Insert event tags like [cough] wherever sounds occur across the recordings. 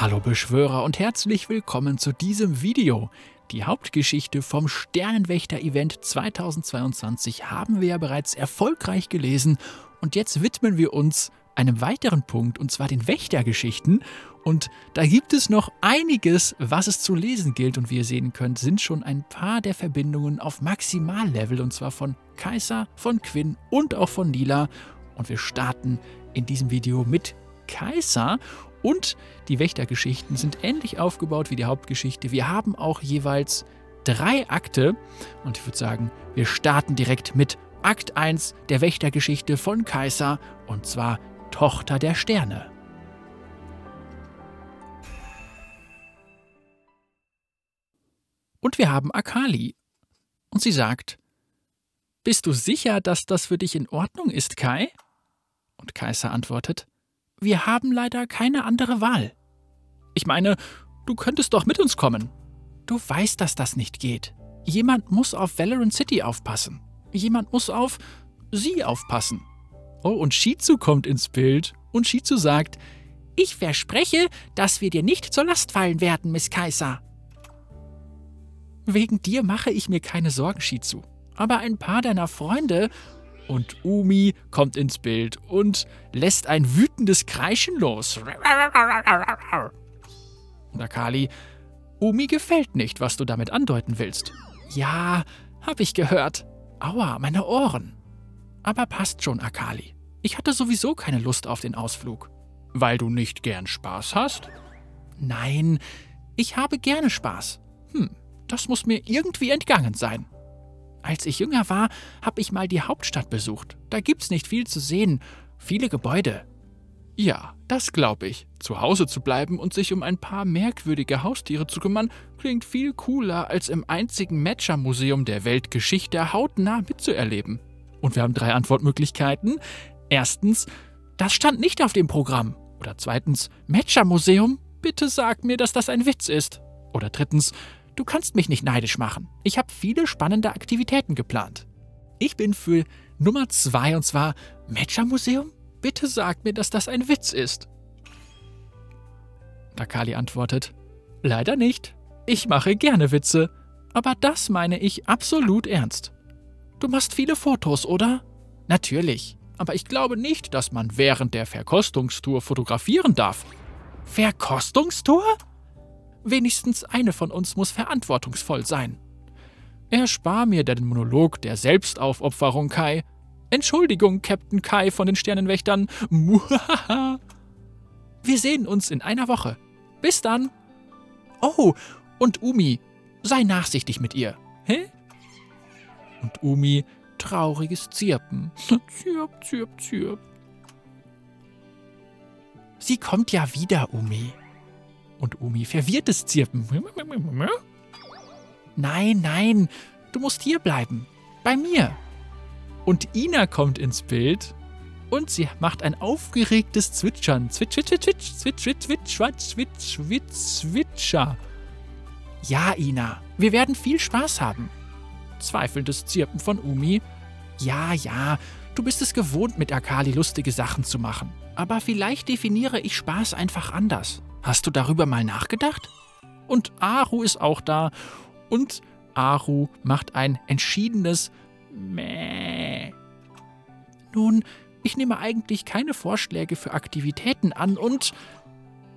Hallo Beschwörer und herzlich willkommen zu diesem Video. Die Hauptgeschichte vom Sternenwächter-Event 2022 haben wir ja bereits erfolgreich gelesen und jetzt widmen wir uns einem weiteren Punkt und zwar den Wächtergeschichten. Und da gibt es noch einiges, was es zu lesen gilt und wie ihr sehen könnt, sind schon ein paar der Verbindungen auf Maximallevel und zwar von Kaiser, von Quinn und auch von Nila. Und wir starten in diesem Video mit Kaiser und die Wächtergeschichten sind ähnlich aufgebaut wie die Hauptgeschichte. Wir haben auch jeweils drei Akte und ich würde sagen, wir starten direkt mit Akt 1 der Wächtergeschichte von Kaiser und zwar Tochter der Sterne. Und wir haben Akali. Und sie sagt, Bist du sicher, dass das für dich in Ordnung ist, Kai? Und Kaiser antwortet, wir haben leider keine andere Wahl. Ich meine, du könntest doch mit uns kommen. Du weißt, dass das nicht geht. Jemand muss auf Valorant City aufpassen. Jemand muss auf sie aufpassen. Oh, und Shizu kommt ins Bild und Shizu sagt, ich verspreche, dass wir dir nicht zur Last fallen werden, Miss Kaiser. Wegen dir mache ich mir keine Sorgen, Shizu. Aber ein paar deiner Freunde und Umi kommt ins Bild und lässt ein wütendes Kreischen los. Und Akali, Umi gefällt nicht, was du damit andeuten willst. Ja, hab ich gehört. Aua, meine Ohren. Aber passt schon, Akali. Ich hatte sowieso keine Lust auf den Ausflug. Weil du nicht gern Spaß hast? Nein, ich habe gerne Spaß. Hm, das muss mir irgendwie entgangen sein. Als ich jünger war, habe ich mal die Hauptstadt besucht. Da gibt's nicht viel zu sehen, viele Gebäude. Ja, das glaube ich. Zu Hause zu bleiben und sich um ein paar merkwürdige Haustiere zu kümmern, klingt viel cooler, als im einzigen Matcher-Museum der Weltgeschichte hautnah mitzuerleben. Und wir haben drei Antwortmöglichkeiten. Erstens, das stand nicht auf dem Programm. Oder zweitens, Matcher-Museum? Bitte sag mir, dass das ein Witz ist. Oder drittens, Du kannst mich nicht neidisch machen. Ich habe viele spannende Aktivitäten geplant. Ich bin für Nummer zwei und zwar Matcher-Museum? Bitte sag mir, dass das ein Witz ist. Takali antwortet: Leider nicht. Ich mache gerne Witze. Aber das meine ich absolut ernst. Du machst viele Fotos, oder? Natürlich. Aber ich glaube nicht, dass man während der Verkostungstour fotografieren darf. Verkostungstour? Wenigstens eine von uns muss verantwortungsvoll sein. Erspar mir den Monolog der Selbstaufopferung, Kai. Entschuldigung, Captain Kai von den Sternenwächtern. Muhaha. Wir sehen uns in einer Woche. Bis dann. Oh, und Umi, sei nachsichtig mit ihr. Hä? Und Umi, trauriges Zirpen. [laughs] Zirp, zirp, zirp. Sie kommt ja wieder, Umi. Und Umi verwirrtes Zirpen. Nein, nein, du musst hier bleiben. Bei mir. Und Ina kommt ins Bild und sie macht ein aufgeregtes Zwitschern. Zwitsch, zwitsch, zwitsch, zwitsch, zwitsch, zwitsch, zwitsch, zwitsch, zwitscher. Ja, Ina, wir werden viel Spaß haben. Zweifelndes Zirpen von Umi. Ja, ja, du bist es gewohnt, mit Akali lustige Sachen zu machen. Aber vielleicht definiere ich Spaß einfach anders. Hast du darüber mal nachgedacht? Und Aru ist auch da. Und Aru macht ein entschiedenes Mäh. Nun, ich nehme eigentlich keine Vorschläge für Aktivitäten an und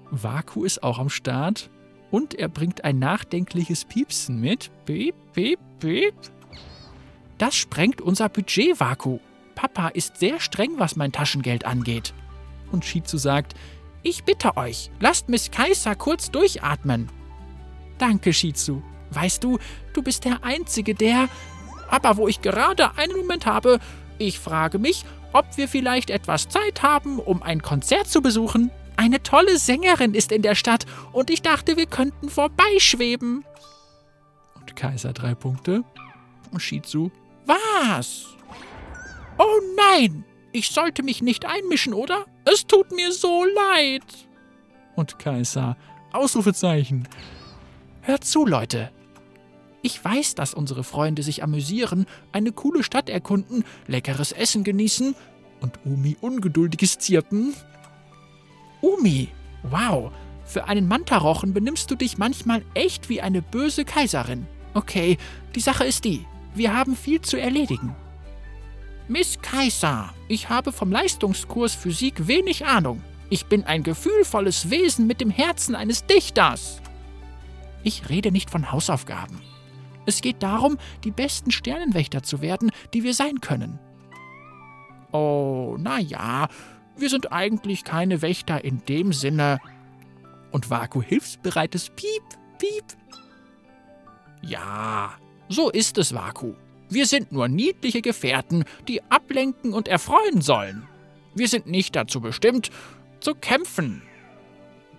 Vaku ist auch am Start und er bringt ein nachdenkliches Piepsen mit. Piep, piep, piep. Das sprengt unser Budget, Vaku. Papa ist sehr streng, was mein Taschengeld angeht. Und Shizu sagt, ich bitte euch, lasst Miss Kaiser kurz durchatmen. Danke, Shizu. Weißt du, du bist der Einzige, der... Aber wo ich gerade einen Moment habe, ich frage mich, ob wir vielleicht etwas Zeit haben, um ein Konzert zu besuchen. Eine tolle Sängerin ist in der Stadt und ich dachte, wir könnten vorbeischweben. Und Kaiser drei Punkte. Und Shizu. Was? Oh nein! Ich sollte mich nicht einmischen, oder? Es tut mir so leid. Und Kaiser, Ausrufezeichen. Hört zu, Leute. Ich weiß, dass unsere Freunde sich amüsieren, eine coole Stadt erkunden, leckeres Essen genießen und Umi ungeduldiges Zirpen. Umi, wow, Für einen Mantarochen benimmst du dich manchmal echt wie eine böse Kaiserin. Okay, die Sache ist die, wir haben viel zu erledigen. Miss Kaiser, ich habe vom Leistungskurs Physik wenig Ahnung. Ich bin ein gefühlvolles Wesen mit dem Herzen eines Dichters. Ich rede nicht von Hausaufgaben. Es geht darum, die besten Sternenwächter zu werden, die wir sein können. Oh, na ja, wir sind eigentlich keine Wächter in dem Sinne. Und Vaku hilfsbereites Piep, Piep. Ja, so ist es, Vaku. Wir sind nur niedliche Gefährten, die ablenken und erfreuen sollen. Wir sind nicht dazu bestimmt, zu kämpfen.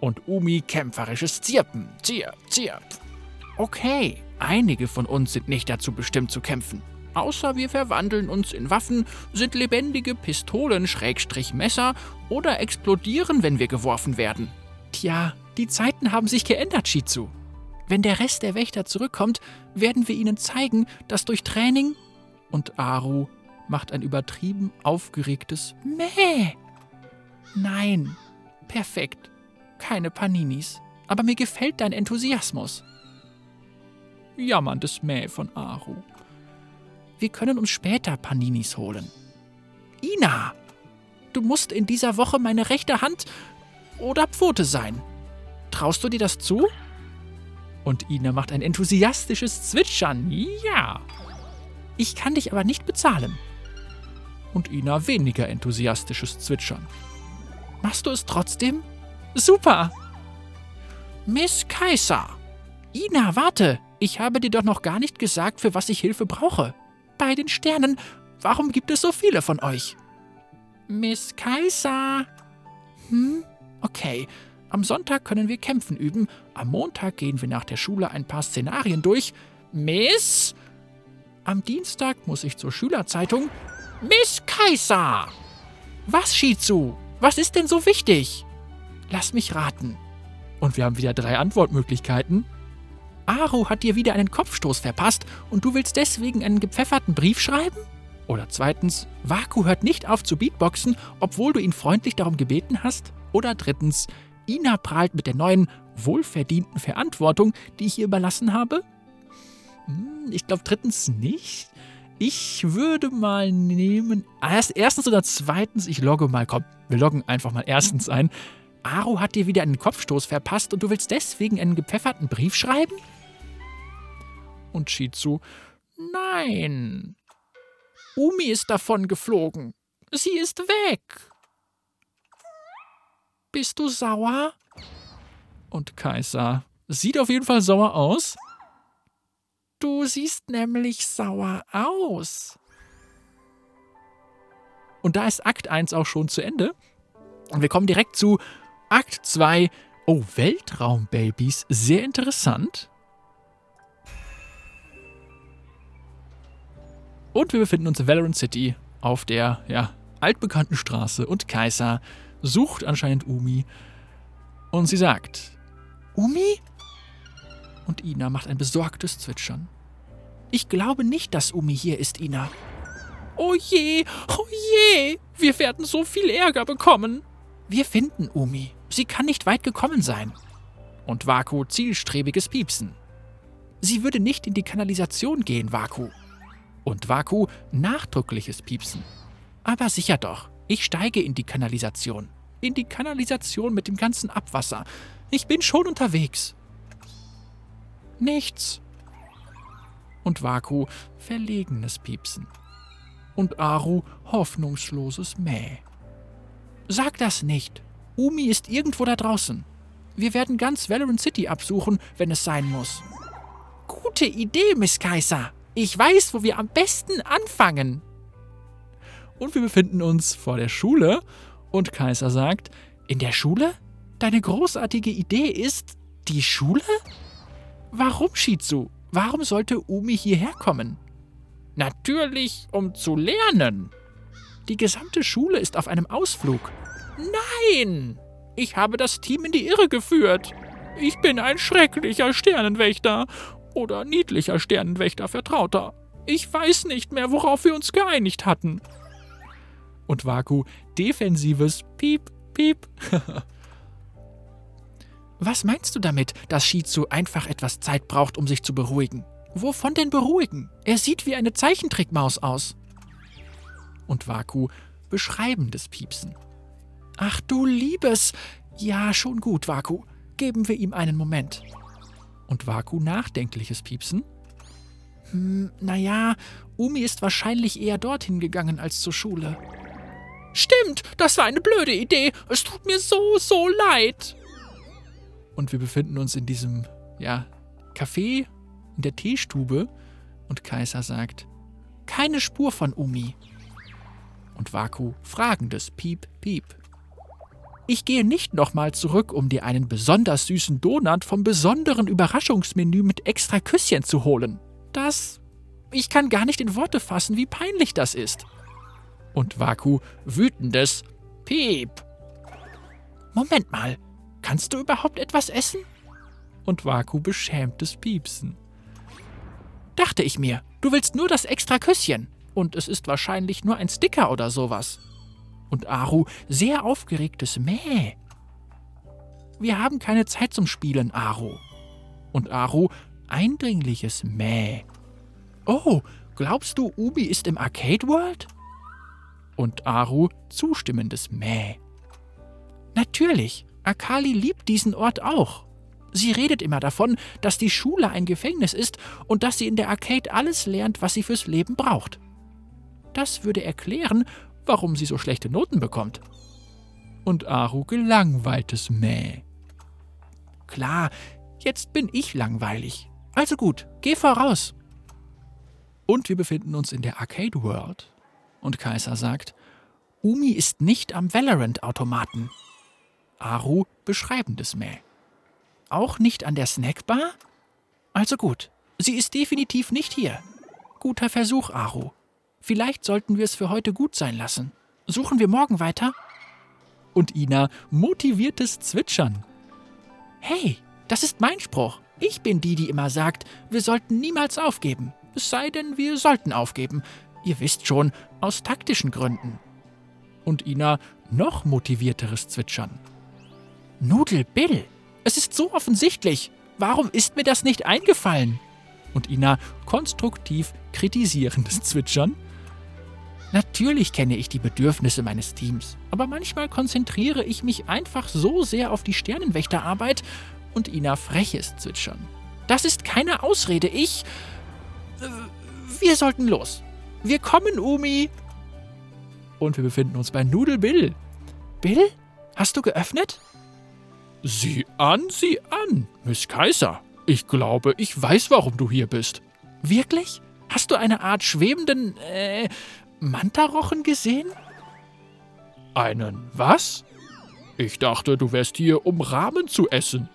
Und Umi kämpferisches Zirpen. Zirp, zirp. Okay, einige von uns sind nicht dazu bestimmt zu kämpfen. Außer wir verwandeln uns in Waffen, sind lebendige Pistolen, Schrägstrich Messer oder explodieren, wenn wir geworfen werden. Tja, die Zeiten haben sich geändert, Shizu. Wenn der Rest der Wächter zurückkommt, werden wir ihnen zeigen, dass durch Training und Aru macht ein übertrieben aufgeregtes Mäh. Nein, perfekt. Keine Paninis. Aber mir gefällt dein Enthusiasmus. Jammerndes Mäh von Aru. Wir können uns später Paninis holen. Ina, du musst in dieser Woche meine rechte Hand oder Pfote sein. Traust du dir das zu? Und Ina macht ein enthusiastisches Zwitschern. Ja. Ich kann dich aber nicht bezahlen. Und Ina weniger enthusiastisches Zwitschern. Machst du es trotzdem? Super! Miss Kaiser! Ina, warte! Ich habe dir doch noch gar nicht gesagt, für was ich Hilfe brauche. Bei den Sternen, warum gibt es so viele von euch? Miss Kaiser! Hm? Okay, am Sonntag können wir Kämpfen üben, am Montag gehen wir nach der Schule ein paar Szenarien durch. Miss? Am Dienstag muss ich zur Schülerzeitung. Miss Kaiser! Was, Shizu? Was ist denn so wichtig? Lass mich raten. Und wir haben wieder drei Antwortmöglichkeiten. Aru hat dir wieder einen Kopfstoß verpasst und du willst deswegen einen gepfefferten Brief schreiben? Oder zweitens, Vaku hört nicht auf zu Beatboxen, obwohl du ihn freundlich darum gebeten hast? Oder drittens, Ina prahlt mit der neuen, wohlverdienten Verantwortung, die ich ihr überlassen habe? Hm, ich glaube drittens nicht. Ich würde mal nehmen. Erst, erstens oder zweitens, ich logge mal. Komm, wir loggen einfach mal erstens ein. Aru hat dir wieder einen Kopfstoß verpasst und du willst deswegen einen gepfefferten Brief schreiben? Und Shizu, nein. Umi ist davon geflogen. Sie ist weg. Bist du sauer? Und Kaiser sieht auf jeden Fall sauer aus. Du siehst nämlich sauer aus. Und da ist Akt 1 auch schon zu Ende. Und wir kommen direkt zu Akt 2. Oh, Weltraumbabys. Sehr interessant. Und wir befinden uns in Valorant City auf der, ja, altbekannten Straße und Kaiser sucht anscheinend Umi und sie sagt, Umi? Und Ina macht ein besorgtes Zwitschern. Ich glaube nicht, dass Umi hier ist, Ina. Oh je, oh je, wir werden so viel Ärger bekommen. Wir finden Umi. Sie kann nicht weit gekommen sein. Und Vaku zielstrebiges Piepsen. Sie würde nicht in die Kanalisation gehen, Vaku. Und Vaku nachdrückliches Piepsen. Aber sicher doch, ich steige in die Kanalisation in die Kanalisation mit dem ganzen Abwasser. Ich bin schon unterwegs. Nichts. Und Vaku verlegenes Piepsen. Und Aru hoffnungsloses Mäh. Sag das nicht. Umi ist irgendwo da draußen. Wir werden ganz Valorant City absuchen, wenn es sein muss. Gute Idee, Miss Kaiser. Ich weiß, wo wir am besten anfangen. Und wir befinden uns vor der Schule und Kaiser sagt, in der Schule? Deine großartige Idee ist die Schule? Warum, Shizu? Warum sollte Umi hierher kommen? Natürlich, um zu lernen. Die gesamte Schule ist auf einem Ausflug. Nein! Ich habe das Team in die Irre geführt. Ich bin ein schrecklicher Sternenwächter oder niedlicher Sternenwächter Vertrauter. Ich weiß nicht mehr, worauf wir uns geeinigt hatten und Vaku defensives Piep, Piep. [laughs] Was meinst du damit, dass Shizu einfach etwas Zeit braucht, um sich zu beruhigen? Wovon denn beruhigen? Er sieht wie eine Zeichentrickmaus aus. Und Waku beschreibendes Piepsen. Ach du Liebes! Ja, schon gut, Waku. Geben wir ihm einen Moment. Und Waku nachdenkliches Piepsen. Hm, naja, Umi ist wahrscheinlich eher dorthin gegangen als zur Schule. Stimmt, das war eine blöde Idee. Es tut mir so, so leid. Und wir befinden uns in diesem, ja, Café, in der Teestube. Und Kaiser sagt, keine Spur von Umi. Und Waku fragendes Piep, Piep. Ich gehe nicht nochmal zurück, um dir einen besonders süßen Donut vom besonderen Überraschungsmenü mit extra Küsschen zu holen. Das. Ich kann gar nicht in Worte fassen, wie peinlich das ist. Und Waku wütendes Piep. Moment mal, kannst du überhaupt etwas essen? Und Waku beschämtes Piepsen. Dachte ich mir, du willst nur das extra Küsschen. Und es ist wahrscheinlich nur ein Sticker oder sowas und Aru sehr aufgeregtes Mäh. Wir haben keine Zeit zum Spielen, Aru. Und Aru eindringliches Mäh. Oh, glaubst du, Ubi ist im Arcade World? Und Aru zustimmendes Mäh. Natürlich, Akali liebt diesen Ort auch. Sie redet immer davon, dass die Schule ein Gefängnis ist und dass sie in der Arcade alles lernt, was sie fürs Leben braucht. Das würde erklären, warum sie so schlechte Noten bekommt. Und Aru gelangweiltes Mäh. Klar, jetzt bin ich langweilig. Also gut, geh voraus. Und wir befinden uns in der Arcade World. Und Kaiser sagt, Umi ist nicht am Valorant-Automaten. Aru beschreibendes Mäh. Auch nicht an der Snackbar? Also gut, sie ist definitiv nicht hier. Guter Versuch, Aru. Vielleicht sollten wir es für heute gut sein lassen. Suchen wir morgen weiter? Und Ina motiviertes Zwitschern. Hey, das ist mein Spruch. Ich bin die, die immer sagt, wir sollten niemals aufgeben. Es sei denn, wir sollten aufgeben. Ihr wisst schon, aus taktischen Gründen. Und Ina noch motivierteres Zwitschern. Nudel Bill, es ist so offensichtlich. Warum ist mir das nicht eingefallen? Und Ina konstruktiv kritisierendes Zwitschern. Natürlich kenne ich die Bedürfnisse meines Teams, aber manchmal konzentriere ich mich einfach so sehr auf die Sternenwächterarbeit und Ina freches Zwitschern. Das ist keine Ausrede, ich. Äh, wir sollten los. Wir kommen, Umi. Und wir befinden uns bei Nudel Bill. Bill? Hast du geöffnet? Sieh an, sieh an, Miss Kaiser. Ich glaube, ich weiß, warum du hier bist. Wirklich? Hast du eine Art schwebenden, äh, Mantarochen gesehen? Einen was? Ich dachte, du wärst hier, um Rahmen zu essen.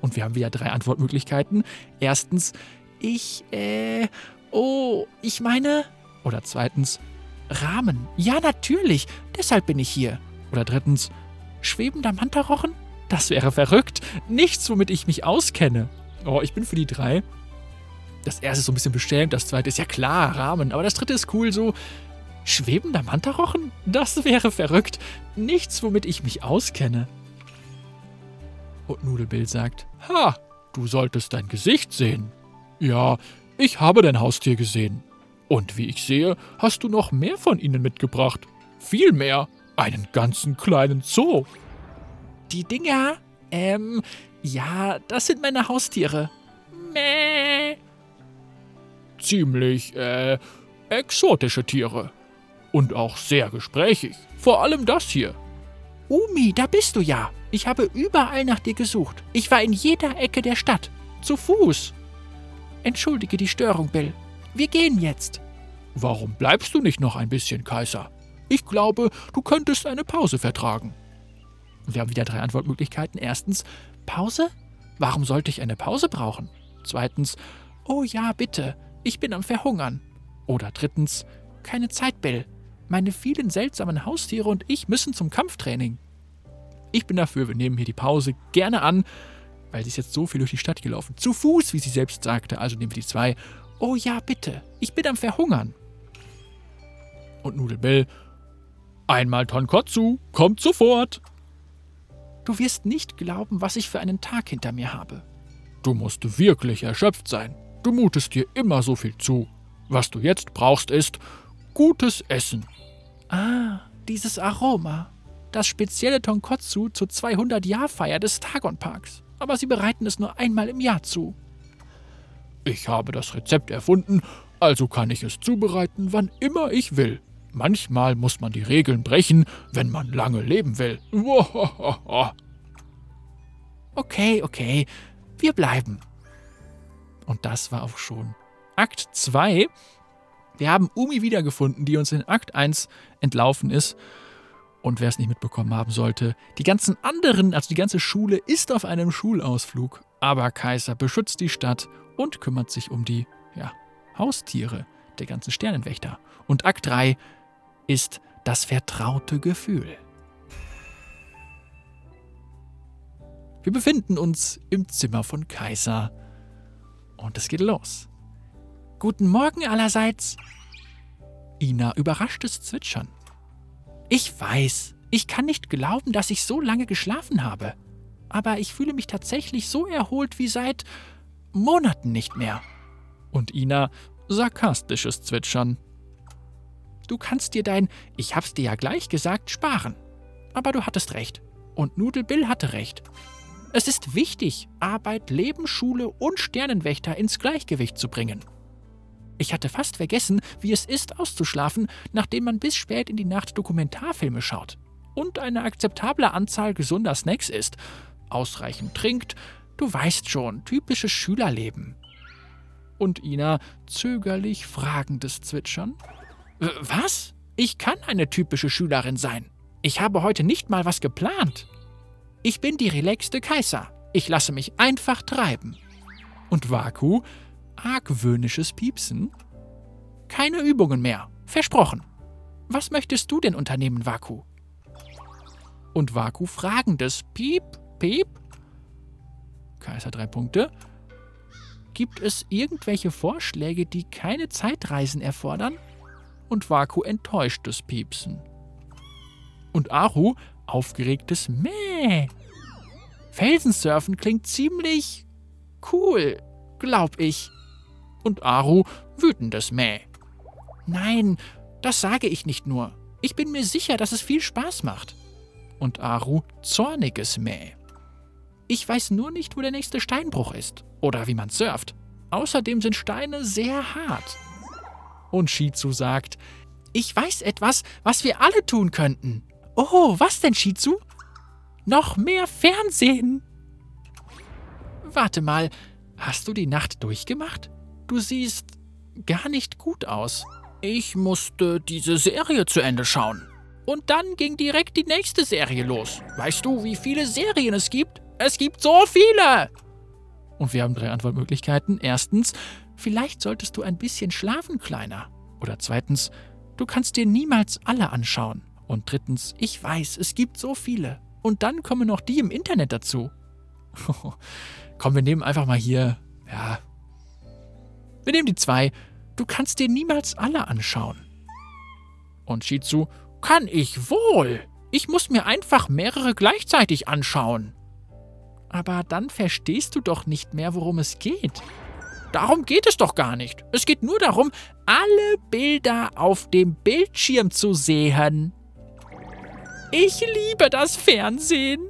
Und wir haben wieder drei Antwortmöglichkeiten. Erstens, ich, äh, oh, ich meine. Oder zweitens, Rahmen. Ja, natürlich, deshalb bin ich hier. Oder drittens, schwebender Mantarochen? Das wäre verrückt. Nichts, womit ich mich auskenne. Oh, ich bin für die drei. Das erste ist so ein bisschen beschämt, das zweite ist ja klar, Rahmen. Aber das dritte ist cool, so Schwebender Mantarochen? Das wäre verrückt. Nichts, womit ich mich auskenne. Und Nudelbill sagt, Ha, du solltest dein Gesicht sehen. Ja, ich habe dein Haustier gesehen. Und wie ich sehe, hast du noch mehr von ihnen mitgebracht. Viel mehr. Einen ganzen kleinen Zoo. Die Dinger? Ähm, ja, das sind meine Haustiere. Mäh. Ziemlich, äh, exotische Tiere. Und auch sehr gesprächig. Vor allem das hier. Umi, da bist du ja. Ich habe überall nach dir gesucht. Ich war in jeder Ecke der Stadt. Zu Fuß. Entschuldige die Störung, Bill. Wir gehen jetzt. Warum bleibst du nicht noch ein bisschen, Kaiser? Ich glaube, du könntest eine Pause vertragen. Wir haben wieder drei Antwortmöglichkeiten. Erstens, Pause? Warum sollte ich eine Pause brauchen? Zweitens, oh ja, bitte, ich bin am Verhungern. Oder drittens, keine Zeit, Bill. Meine vielen seltsamen Haustiere und ich müssen zum Kampftraining. Ich bin dafür, wir nehmen hier die Pause gerne an, weil sie ist jetzt so viel durch die Stadt gelaufen. Zu Fuß, wie sie selbst sagte, also nehmen wir die zwei. Oh ja, bitte, ich bin am Verhungern. Und Nudelbell, einmal Tonkotsu, kommt sofort. Du wirst nicht glauben, was ich für einen Tag hinter mir habe. Du musst wirklich erschöpft sein. Du mutest dir immer so viel zu. Was du jetzt brauchst, ist gutes Essen. Ah, dieses Aroma. Das spezielle Tonkotsu zur 200-Jahr-Feier des Tagon-Parks. Aber sie bereiten es nur einmal im Jahr zu. Ich habe das Rezept erfunden, also kann ich es zubereiten, wann immer ich will. Manchmal muss man die Regeln brechen, wenn man lange leben will. [laughs] Okay, okay, wir bleiben. Und das war auch schon Akt 2. Wir haben Umi wiedergefunden, die uns in Akt 1 entlaufen ist. Und wer es nicht mitbekommen haben sollte, die ganzen anderen, also die ganze Schule ist auf einem Schulausflug. Aber Kaiser beschützt die Stadt und kümmert sich um die ja, Haustiere der ganzen Sternenwächter. Und Akt 3 ist das vertraute Gefühl. Wir befinden uns im Zimmer von Kaiser. Und es geht los. Guten Morgen allerseits. Ina überraschtes Zwitschern. Ich weiß, ich kann nicht glauben, dass ich so lange geschlafen habe. Aber ich fühle mich tatsächlich so erholt wie seit Monaten nicht mehr. Und Ina sarkastisches Zwitschern. Du kannst dir dein Ich hab's dir ja gleich gesagt sparen. Aber du hattest recht. Und Nudel Bill hatte recht. Es ist wichtig, Arbeit, Leben, Schule und Sternenwächter ins Gleichgewicht zu bringen. Ich hatte fast vergessen, wie es ist, auszuschlafen, nachdem man bis spät in die Nacht Dokumentarfilme schaut und eine akzeptable Anzahl gesunder Snacks isst, ausreichend trinkt, du weißt schon, typisches Schülerleben. Und Ina zögerlich fragendes Zwitschern. Was? Ich kann eine typische Schülerin sein. Ich habe heute nicht mal was geplant. Ich bin die relaxte Kaiser. Ich lasse mich einfach treiben. Und Vaku, argwöhnisches Piepsen. Keine Übungen mehr. Versprochen. Was möchtest du denn unternehmen, Vaku? Und Vaku fragendes Piep, Piep. Kaiser drei Punkte. Gibt es irgendwelche Vorschläge, die keine Zeitreisen erfordern? Und Vaku enttäuschtes Piepsen. Und Aru aufgeregtes Mäh. Felsensurfen klingt ziemlich cool, glaub ich. Und Aru wütendes Mäh. Nein, das sage ich nicht nur. Ich bin mir sicher, dass es viel Spaß macht. Und Aru zorniges Mäh. Ich weiß nur nicht, wo der nächste Steinbruch ist oder wie man surft. Außerdem sind Steine sehr hart. Und Shizu sagt, ich weiß etwas, was wir alle tun könnten. Oh, was denn, Shizu? Noch mehr Fernsehen. Warte mal, hast du die Nacht durchgemacht? Du siehst gar nicht gut aus. Ich musste diese Serie zu Ende schauen. Und dann ging direkt die nächste Serie los. Weißt du, wie viele Serien es gibt? Es gibt so viele! Und wir haben drei Antwortmöglichkeiten. Erstens, vielleicht solltest du ein bisschen schlafen, Kleiner. Oder zweitens, du kannst dir niemals alle anschauen. Und drittens, ich weiß, es gibt so viele. Und dann kommen noch die im Internet dazu. [laughs] Komm, wir nehmen einfach mal hier, ja. Wir nehmen die zwei. Du kannst dir niemals alle anschauen. Und Shizu, kann ich wohl. Ich muss mir einfach mehrere gleichzeitig anschauen. Aber dann verstehst du doch nicht mehr, worum es geht. Darum geht es doch gar nicht. Es geht nur darum, alle Bilder auf dem Bildschirm zu sehen. Ich liebe das Fernsehen.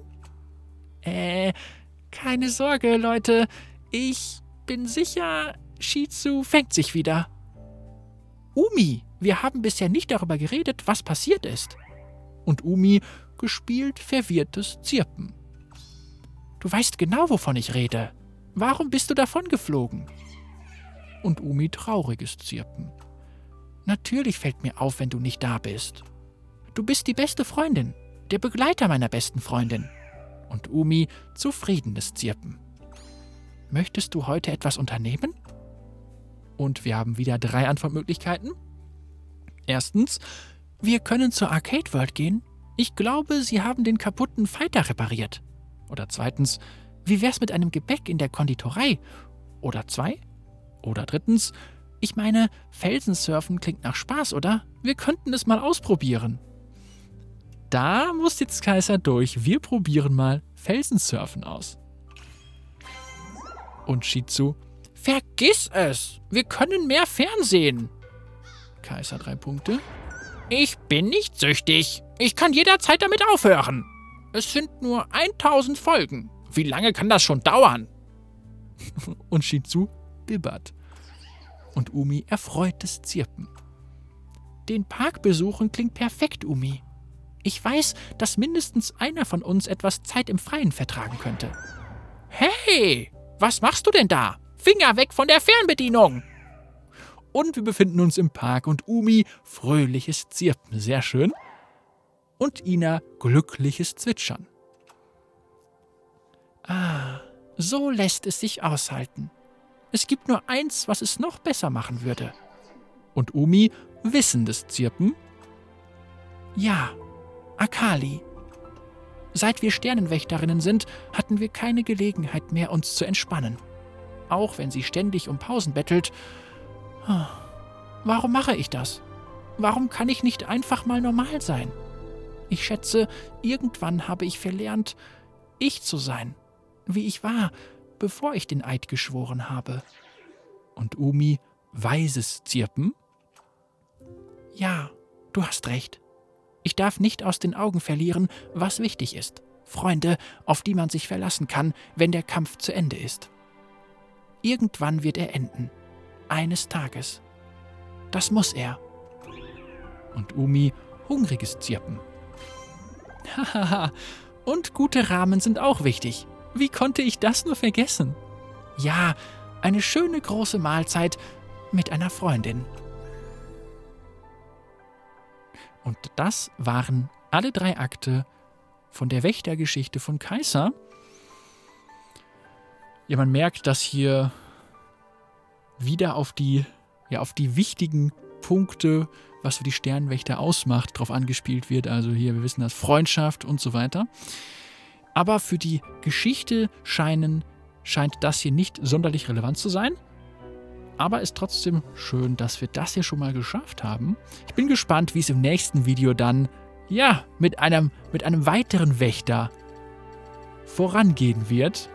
Äh, keine Sorge, Leute. Ich bin sicher, Shizu fängt sich wieder. Umi, wir haben bisher nicht darüber geredet, was passiert ist. Und Umi gespielt verwirrtes Zirpen. Du weißt genau, wovon ich rede. Warum bist du davon geflogen? Und Umi trauriges Zirpen. Natürlich fällt mir auf, wenn du nicht da bist. Du bist die beste Freundin, der Begleiter meiner besten Freundin. Und Umi zufriedenes Zirpen. Möchtest du heute etwas unternehmen? Und wir haben wieder drei Antwortmöglichkeiten. Erstens, wir können zur Arcade World gehen. Ich glaube, sie haben den kaputten Fighter repariert. Oder zweitens, wie wär's mit einem Gebäck in der Konditorei? Oder zwei? Oder drittens, ich meine, Felsensurfen klingt nach Spaß, oder? Wir könnten es mal ausprobieren. da muss jetzt Kaiser durch. Wir probieren mal Felsensurfen aus. Und Shizu, vergiss es. Wir können mehr Fernsehen. Kaiser drei Punkte. Ich bin nicht süchtig. Ich kann jederzeit damit aufhören. Es sind nur 1000 Folgen. Wie lange kann das schon dauern? [laughs] Und Shizu bibbert. Und Umi erfreutes Zirpen. Den Park besuchen klingt perfekt, Umi. Ich weiß, dass mindestens einer von uns etwas Zeit im Freien vertragen könnte. Hey, was machst du denn da? Finger weg von der Fernbedienung! Und wir befinden uns im Park und Umi fröhliches Zirpen, sehr schön. Und Ina glückliches Zwitschern. Ah, so lässt es sich aushalten. Es gibt nur eins, was es noch besser machen würde. Und Umi wissendes Zirpen. Ja, Akali. Seit wir Sternenwächterinnen sind, hatten wir keine Gelegenheit mehr, uns zu entspannen. Auch wenn sie ständig um Pausen bettelt. Warum mache ich das? Warum kann ich nicht einfach mal normal sein? Ich schätze, irgendwann habe ich verlernt, ich zu sein, wie ich war, bevor ich den Eid geschworen habe. Und Umi weises Zirpen? Ja, du hast recht. Ich darf nicht aus den Augen verlieren, was wichtig ist. Freunde, auf die man sich verlassen kann, wenn der Kampf zu Ende ist. Irgendwann wird er enden. Eines Tages. Das muss er. Und Umi hungriges Zirpen. Hahaha, [laughs] und gute Rahmen sind auch wichtig. Wie konnte ich das nur vergessen? Ja, eine schöne große Mahlzeit mit einer Freundin. Und das waren alle drei Akte von der Wächtergeschichte von Kaiser. Ja, man merkt, dass hier wieder auf die, ja, auf die wichtigen Punkte, was für die Sternwächter ausmacht, drauf angespielt wird. Also hier, wir wissen das, Freundschaft und so weiter. Aber für die Geschichte scheinen, scheint das hier nicht sonderlich relevant zu sein. Aber ist trotzdem schön, dass wir das hier schon mal geschafft haben. Ich bin gespannt, wie es im nächsten Video dann, ja, mit einem, mit einem weiteren Wächter vorangehen wird.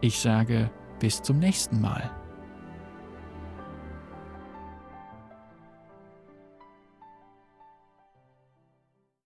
Ich sage bis zum nächsten Mal.